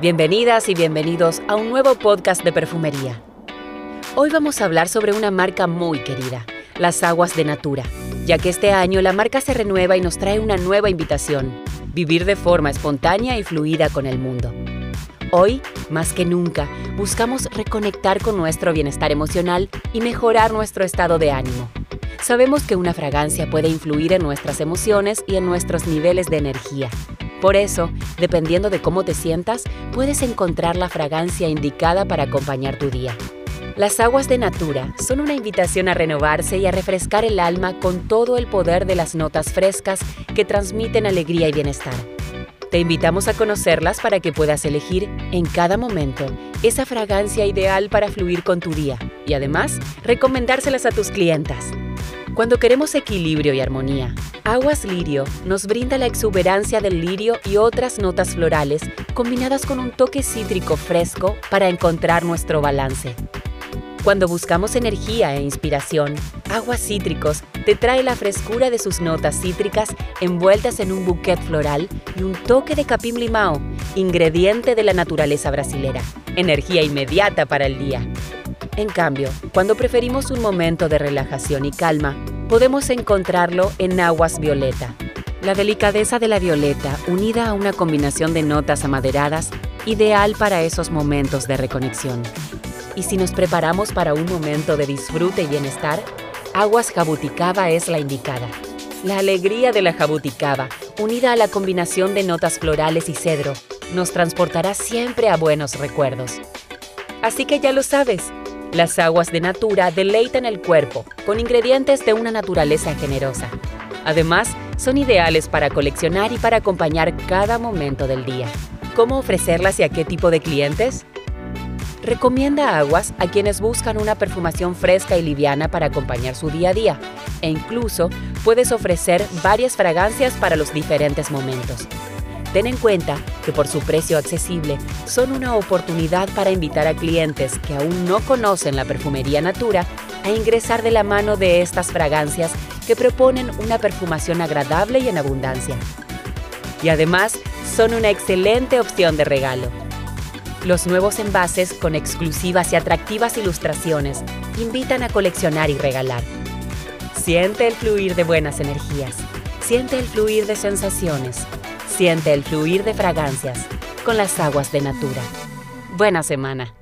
Bienvenidas y bienvenidos a un nuevo podcast de perfumería. Hoy vamos a hablar sobre una marca muy querida, las aguas de Natura, ya que este año la marca se renueva y nos trae una nueva invitación, vivir de forma espontánea y fluida con el mundo. Hoy, más que nunca, buscamos reconectar con nuestro bienestar emocional y mejorar nuestro estado de ánimo. Sabemos que una fragancia puede influir en nuestras emociones y en nuestros niveles de energía. Por eso, dependiendo de cómo te sientas, puedes encontrar la fragancia indicada para acompañar tu día. Las aguas de Natura son una invitación a renovarse y a refrescar el alma con todo el poder de las notas frescas que transmiten alegría y bienestar. Te invitamos a conocerlas para que puedas elegir en cada momento esa fragancia ideal para fluir con tu día y además recomendárselas a tus clientas. Cuando queremos equilibrio y armonía, Aguas Lirio nos brinda la exuberancia del lirio y otras notas florales combinadas con un toque cítrico fresco para encontrar nuestro balance. Cuando buscamos energía e inspiración, Aguas Cítricos te trae la frescura de sus notas cítricas envueltas en un bouquet floral y un toque de capim limao, ingrediente de la naturaleza brasilera. Energía inmediata para el día. En cambio, cuando preferimos un momento de relajación y calma, podemos encontrarlo en aguas violeta. La delicadeza de la violeta, unida a una combinación de notas amaderadas, ideal para esos momentos de reconexión. Y si nos preparamos para un momento de disfrute y bienestar, Aguas Jabuticaba es la indicada. La alegría de la jabuticaba, unida a la combinación de notas florales y cedro, nos transportará siempre a buenos recuerdos. Así que ya lo sabes, las aguas de Natura deleitan el cuerpo con ingredientes de una naturaleza generosa. Además, son ideales para coleccionar y para acompañar cada momento del día. ¿Cómo ofrecerlas y a qué tipo de clientes? Recomienda aguas a quienes buscan una perfumación fresca y liviana para acompañar su día a día, e incluso puedes ofrecer varias fragancias para los diferentes momentos. Ten en cuenta que por su precio accesible son una oportunidad para invitar a clientes que aún no conocen la perfumería Natura a ingresar de la mano de estas fragancias que proponen una perfumación agradable y en abundancia. Y además son una excelente opción de regalo. Los nuevos envases con exclusivas y atractivas ilustraciones invitan a coleccionar y regalar. Siente el fluir de buenas energías. Siente el fluir de sensaciones Siente el fluir de fragancias con las aguas de Natura. Buena semana.